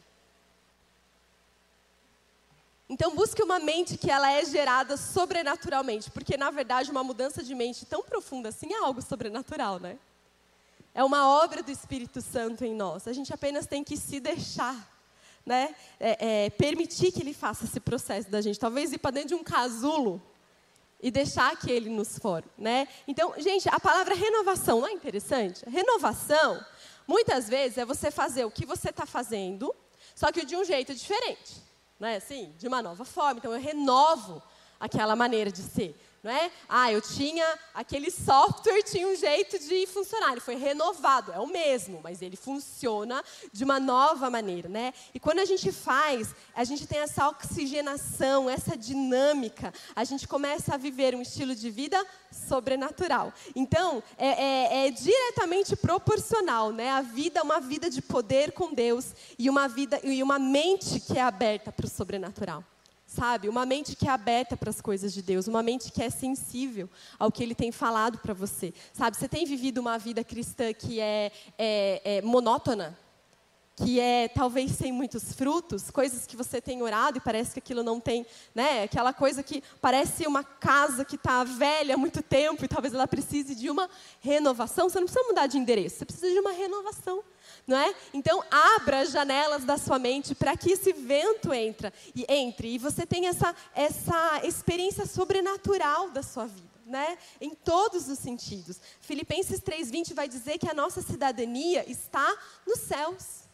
Então busque uma mente que ela é gerada sobrenaturalmente, porque na verdade uma mudança de mente tão profunda assim é algo sobrenatural, né? É uma obra do Espírito Santo em nós. A gente apenas tem que se deixar, né? É, é, permitir que ele faça esse processo da gente. Talvez ir para dentro de um casulo e deixar que ele nos forme, né? Então, gente, a palavra renovação não é interessante? Renovação, muitas vezes é você fazer o que você está fazendo, só que de um jeito diferente não é assim? De uma nova forma. Então eu renovo aquela maneira de ser. Não é? Ah, eu tinha aquele software tinha um jeito de funcionar, ele foi renovado, é o mesmo, mas ele funciona de uma nova maneira, né? E quando a gente faz, a gente tem essa oxigenação, essa dinâmica, a gente começa a viver um estilo de vida sobrenatural. Então, é, é, é diretamente proporcional, né? A vida, uma vida de poder com Deus e uma vida e uma mente que é aberta para o sobrenatural sabe? Uma mente que é aberta para as coisas de Deus, uma mente que é sensível ao que Ele tem falado para você, sabe? Você tem vivido uma vida cristã que é, é, é monótona, que é talvez sem muitos frutos, coisas que você tem orado e parece que aquilo não tem, né? Aquela coisa que parece uma casa que está velha há muito tempo e talvez ela precise de uma renovação. Você não precisa mudar de endereço, você precisa de uma renovação não é? Então abra as janelas da sua mente para que esse vento entre e entre e você tenha essa essa experiência sobrenatural da sua vida. Né? Em todos os sentidos. Filipenses 3:20 vai dizer que a nossa cidadania está nos céus.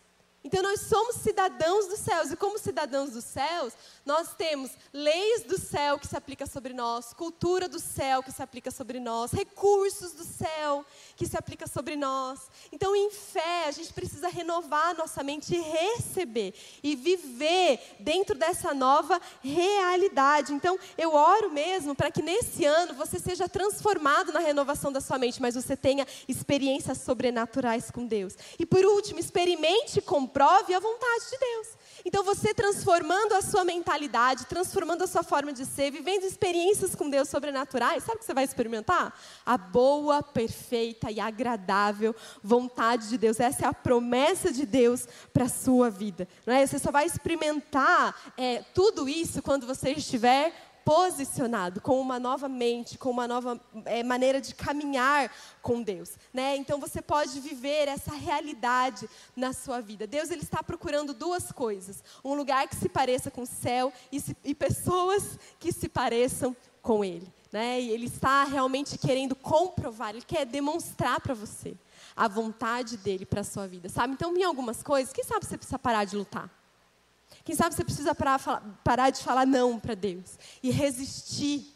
Então nós somos cidadãos dos céus e como cidadãos dos céus, nós temos leis do céu que se aplica sobre nós, cultura do céu que se aplica sobre nós, recursos do céu que se aplica sobre nós. Então em fé a gente precisa renovar nossa mente e receber e viver dentro dessa nova realidade. Então eu oro mesmo para que nesse ano você seja transformado na renovação da sua mente, mas você tenha experiências sobrenaturais com Deus. E por último, experimente com prove a vontade de Deus. Então, você transformando a sua mentalidade, transformando a sua forma de ser, vivendo experiências com Deus sobrenaturais, sabe o que você vai experimentar? A boa, perfeita e agradável vontade de Deus. Essa é a promessa de Deus para a sua vida. Não é? Você só vai experimentar é, tudo isso quando você estiver posicionado, com uma nova mente, com uma nova é, maneira de caminhar com Deus. Né? Então você pode viver essa realidade na sua vida. Deus ele está procurando duas coisas: um lugar que se pareça com o céu e, se, e pessoas que se pareçam com Ele. Né? E Ele está realmente querendo comprovar, Ele quer demonstrar para você a vontade dele para a sua vida, sabe? Então, em algumas coisas, quem sabe você precisa parar de lutar? Quem sabe você precisa parar, de falar não para Deus e resistir.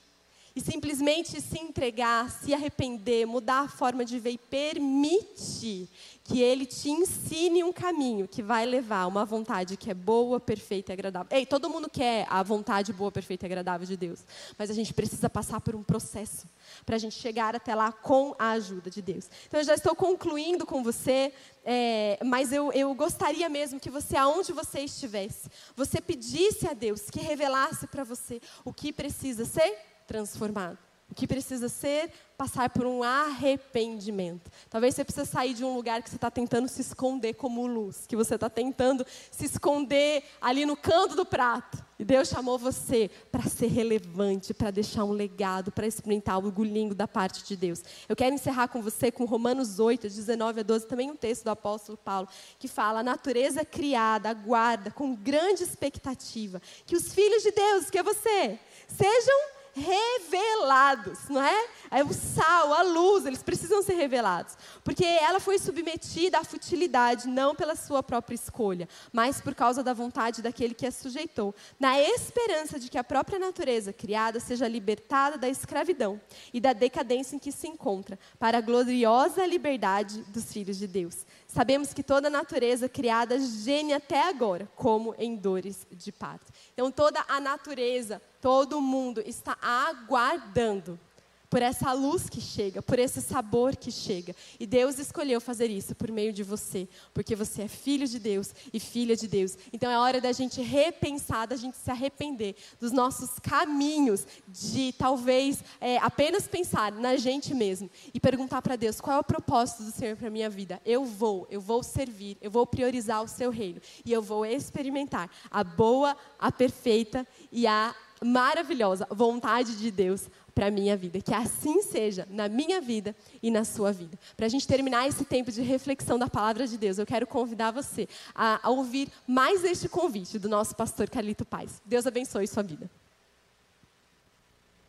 E simplesmente se entregar, se arrepender, mudar a forma de ver e permitir que Ele te ensine um caminho que vai levar uma vontade que é boa, perfeita e agradável. Ei, todo mundo quer a vontade boa, perfeita e agradável de Deus, mas a gente precisa passar por um processo para a gente chegar até lá com a ajuda de Deus. Então, eu já estou concluindo com você, é, mas eu, eu gostaria mesmo que você, aonde você estivesse, você pedisse a Deus que revelasse para você o que precisa ser transformado. O que precisa ser passar por um arrependimento. Talvez você precise sair de um lugar que você está tentando se esconder como luz, que você está tentando se esconder ali no canto do prato. E Deus chamou você para ser relevante, para deixar um legado, para experimentar algo lindo da parte de Deus. Eu quero encerrar com você com Romanos 8, 19 a 12, também um texto do apóstolo Paulo, que fala: a natureza criada aguarda com grande expectativa que os filhos de Deus, que é você, sejam revelados, não é? é? O sal, a luz, eles precisam ser revelados. Porque ela foi submetida à futilidade, não pela sua própria escolha, mas por causa da vontade daquele que a sujeitou, na esperança de que a própria natureza criada seja libertada da escravidão e da decadência em que se encontra, para a gloriosa liberdade dos filhos de Deus. Sabemos que toda a natureza criada geme até agora, como em dores de parto. Então, toda a natureza, todo mundo está aguardando por essa luz que chega, por esse sabor que chega. E Deus escolheu fazer isso por meio de você, porque você é filho de Deus e filha de Deus. Então é hora da gente repensar, da gente se arrepender dos nossos caminhos, de talvez é, apenas pensar na gente mesmo e perguntar para Deus qual é o propósito do Senhor para minha vida. Eu vou, eu vou servir, eu vou priorizar o Seu reino e eu vou experimentar a boa, a perfeita e a maravilhosa vontade de Deus para a minha vida. Que assim seja na minha vida e na sua vida. Para a gente terminar esse tempo de reflexão da palavra de Deus, eu quero convidar você a, a ouvir mais este convite do nosso pastor Carlito Paz. Deus abençoe sua vida.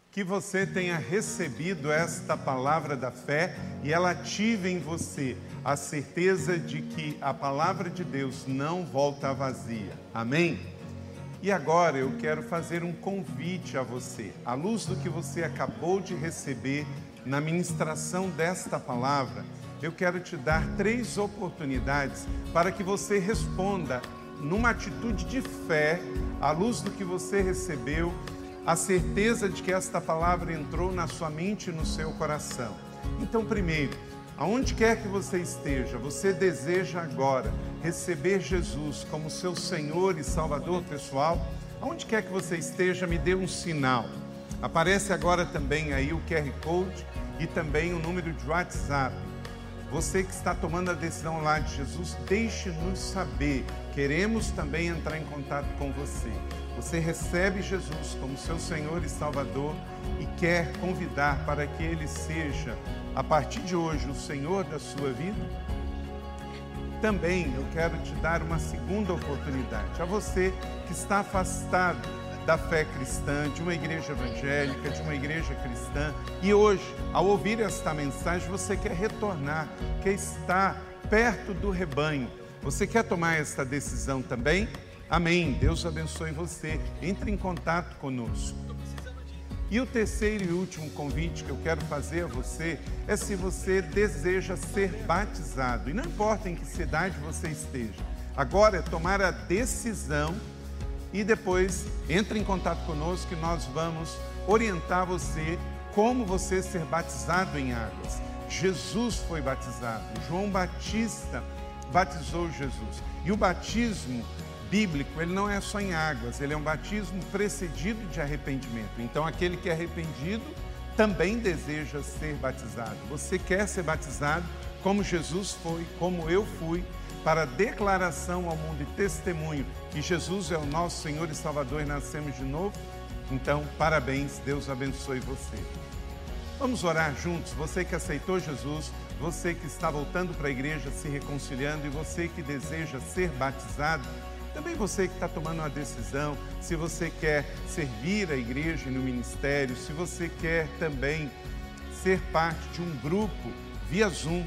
Que você tenha recebido esta palavra da fé e ela ative em você a certeza de que a palavra de Deus não volta vazia. Amém? E agora eu quero fazer um convite a você, à luz do que você acabou de receber na ministração desta palavra, eu quero te dar três oportunidades para que você responda numa atitude de fé, à luz do que você recebeu, a certeza de que esta palavra entrou na sua mente e no seu coração. Então, primeiro, Aonde quer que você esteja, você deseja agora receber Jesus como seu Senhor e Salvador pessoal? Aonde quer que você esteja, me dê um sinal. Aparece agora também aí o QR Code e também o número de WhatsApp. Você que está tomando a decisão lá de Jesus, deixe-nos saber. Queremos também entrar em contato com você. Você recebe Jesus como seu Senhor e Salvador e quer convidar para que ele seja a partir de hoje, o Senhor da sua vida? Também eu quero te dar uma segunda oportunidade. A você que está afastado da fé cristã, de uma igreja evangélica, de uma igreja cristã, e hoje, ao ouvir esta mensagem, você quer retornar, quer estar perto do rebanho Você quer tomar esta decisão também? Amém. Deus abençoe você. Entre em contato conosco. E o terceiro e último convite que eu quero fazer a você é se você deseja ser batizado. E não importa em que cidade você esteja. Agora é tomar a decisão e depois entre em contato conosco que nós vamos orientar você como você ser batizado em águas. Jesus foi batizado, João Batista batizou Jesus. E o batismo bíblico, ele não é só em águas, ele é um batismo precedido de arrependimento. Então, aquele que é arrependido também deseja ser batizado. Você quer ser batizado como Jesus foi, como eu fui, para declaração ao mundo e testemunho que Jesus é o nosso Senhor e Salvador e nascemos de novo? Então, parabéns, Deus abençoe você. Vamos orar juntos, você que aceitou Jesus, você que está voltando para a igreja, se reconciliando e você que deseja ser batizado, também você que está tomando uma decisão, se você quer servir a igreja no ministério, se você quer também ser parte de um grupo via Zoom,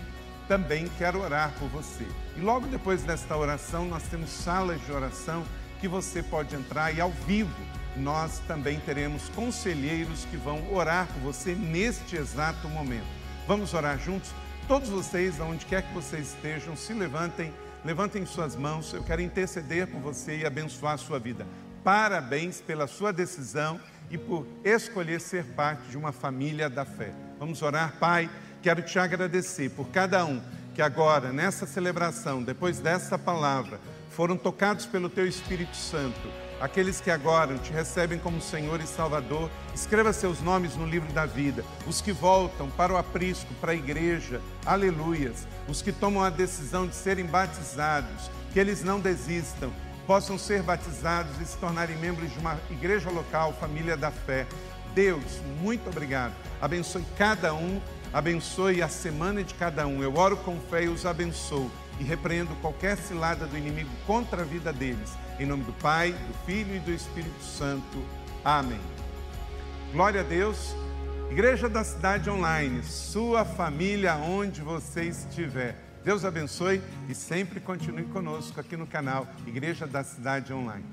também quero orar por você. E logo depois desta oração, nós temos salas de oração que você pode entrar e ao vivo nós também teremos conselheiros que vão orar por você neste exato momento. Vamos orar juntos? Todos vocês, aonde quer que vocês estejam, se levantem, levantem suas mãos. Eu quero interceder por você e abençoar a sua vida. Parabéns pela sua decisão e por escolher ser parte de uma família da fé. Vamos orar, Pai. Quero te agradecer por cada um que agora, nessa celebração, depois dessa palavra, foram tocados pelo Teu Espírito Santo aqueles que agora te recebem como Senhor e Salvador, escreva seus nomes no livro da vida. Os que voltam para o aprisco, para a igreja, aleluias. Os que tomam a decisão de serem batizados, que eles não desistam, possam ser batizados e se tornarem membros de uma igreja local, família da fé. Deus, muito obrigado. Abençoe cada um, abençoe a semana de cada um. Eu oro com fé e os abençoo e repreendo qualquer cilada do inimigo contra a vida deles em nome do Pai, do Filho e do Espírito Santo. Amém. Glória a Deus. Igreja da Cidade Online, sua família onde você estiver. Deus abençoe e sempre continue conosco aqui no canal Igreja da Cidade Online.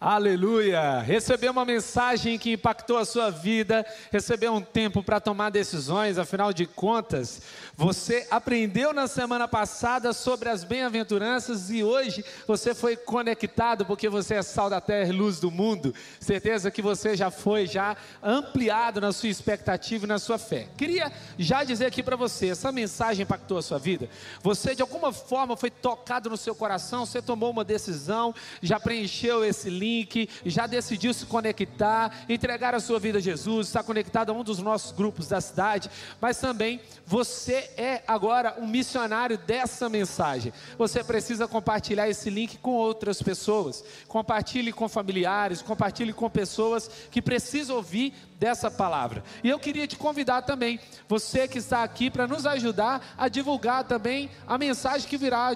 Aleluia! Recebeu uma mensagem que impactou a sua vida, recebeu um tempo para tomar decisões, afinal de contas, você aprendeu na semana passada sobre as bem-aventuranças e hoje você foi conectado porque você é sal da terra e luz do mundo. Certeza que você já foi já ampliado na sua expectativa e na sua fé. Queria já dizer aqui para você, essa mensagem impactou a sua vida? Você de alguma forma foi tocado no seu coração, você tomou uma decisão, já preencheu esse link já decidiu se conectar, entregar a sua vida a Jesus, está conectado a um dos nossos grupos da cidade, mas também você é agora um missionário dessa mensagem. Você precisa compartilhar esse link com outras pessoas. Compartilhe com familiares, compartilhe com pessoas que precisam ouvir dessa palavra. E eu queria te convidar também, você que está aqui, para nos ajudar a divulgar também a mensagem que virá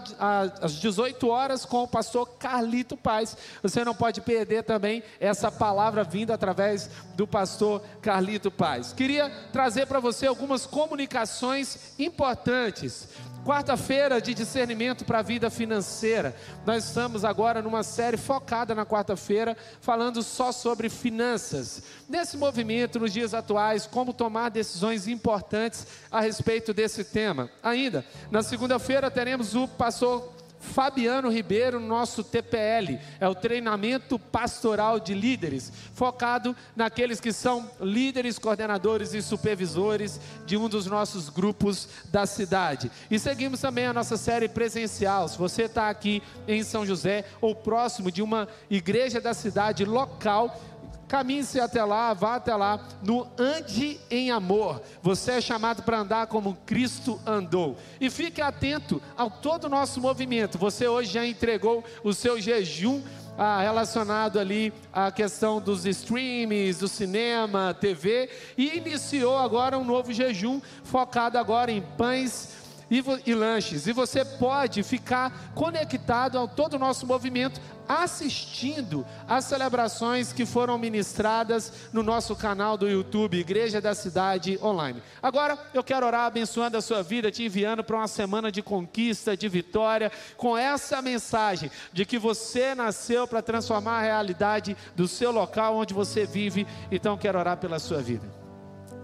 às 18 horas com o pastor Carlito Paz. Você não pode perder também essa palavra vinda através do pastor Carlito Paz. Queria trazer para você algumas comunicações importantes Quarta-feira de discernimento para a vida financeira. Nós estamos agora numa série focada na quarta-feira, falando só sobre finanças. Nesse movimento, nos dias atuais, como tomar decisões importantes a respeito desse tema. Ainda, na segunda-feira, teremos o pastor Fabiano Ribeiro, nosso TPL, é o treinamento pastoral de líderes, focado naqueles que são líderes, coordenadores e supervisores de um dos nossos grupos da cidade. E seguimos também a nossa série presencial. Se você está aqui em São José ou próximo de uma igreja da cidade local, Caminhe-se até lá, vá até lá, no ande em amor. Você é chamado para andar como Cristo andou. E fique atento ao todo o nosso movimento. Você hoje já entregou o seu jejum ah, relacionado ali à questão dos streams, do cinema, TV, e iniciou agora um novo jejum focado agora em pães e, lanches. E você pode ficar conectado ao todo o nosso movimento, assistindo às celebrações que foram ministradas no nosso canal do YouTube, Igreja da Cidade Online. Agora eu quero orar abençoando a sua vida, te enviando para uma semana de conquista, de vitória, com essa mensagem de que você nasceu para transformar a realidade do seu local onde você vive. Então quero orar pela sua vida.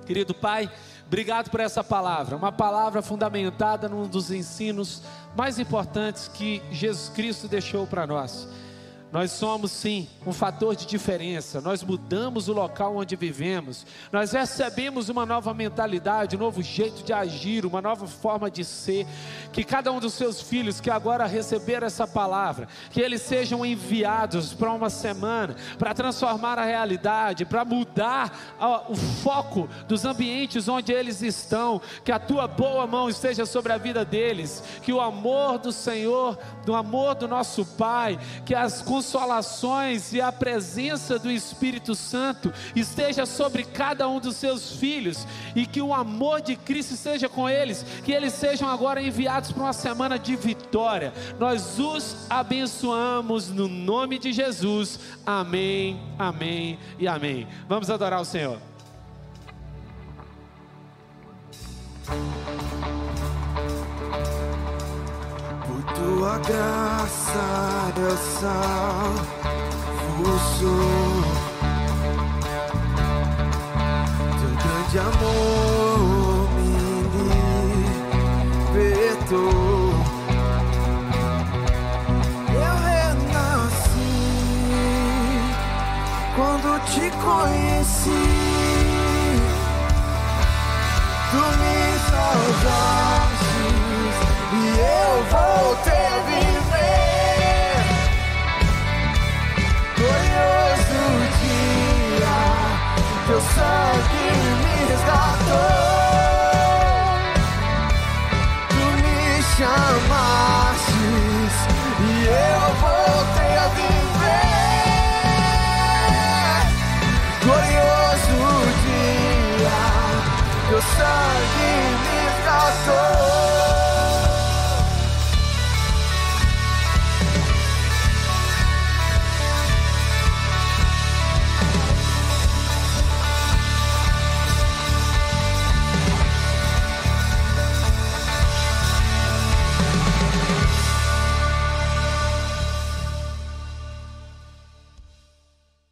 Querido Pai, Obrigado por essa palavra, uma palavra fundamentada num dos ensinos mais importantes que Jesus Cristo deixou para nós. Nós somos sim um fator de diferença, nós mudamos o local onde vivemos, nós recebemos uma nova mentalidade, um novo jeito de agir, uma nova forma de ser. Que cada um dos seus filhos que agora receberam essa palavra, que eles sejam enviados para uma semana, para transformar a realidade, para mudar o foco dos ambientes onde eles estão, que a tua boa mão esteja sobre a vida deles, que o amor do Senhor, do amor do nosso Pai, que as consolações e a presença do Espírito Santo esteja sobre cada um dos seus filhos e que o amor de Cristo esteja com eles, que eles sejam agora enviados para uma semana de vitória. Nós os abençoamos no nome de Jesus. Amém, amém e amém. Vamos adorar o Senhor. Tua graça, meu salvo Teu grande amor me libertou. Eu renasci quando te conheci. Tu me salvaste e eu voltei a viver. Glorioso dia, teu sangue me resgatou.